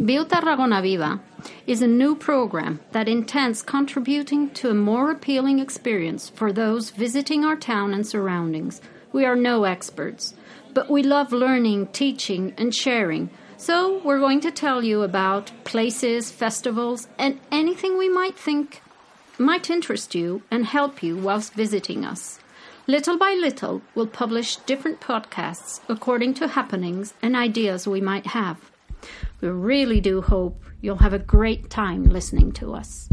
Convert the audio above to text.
Viu Tarragona Viva is a new program that intends contributing to a more appealing experience for those visiting our town and surroundings. We are no experts, but we love learning, teaching, and sharing. So we're going to tell you about places, festivals, and anything we might think might interest you and help you whilst visiting us. Little by little, we'll publish different podcasts according to happenings and ideas we might have. We really do hope you'll have a great time listening to us.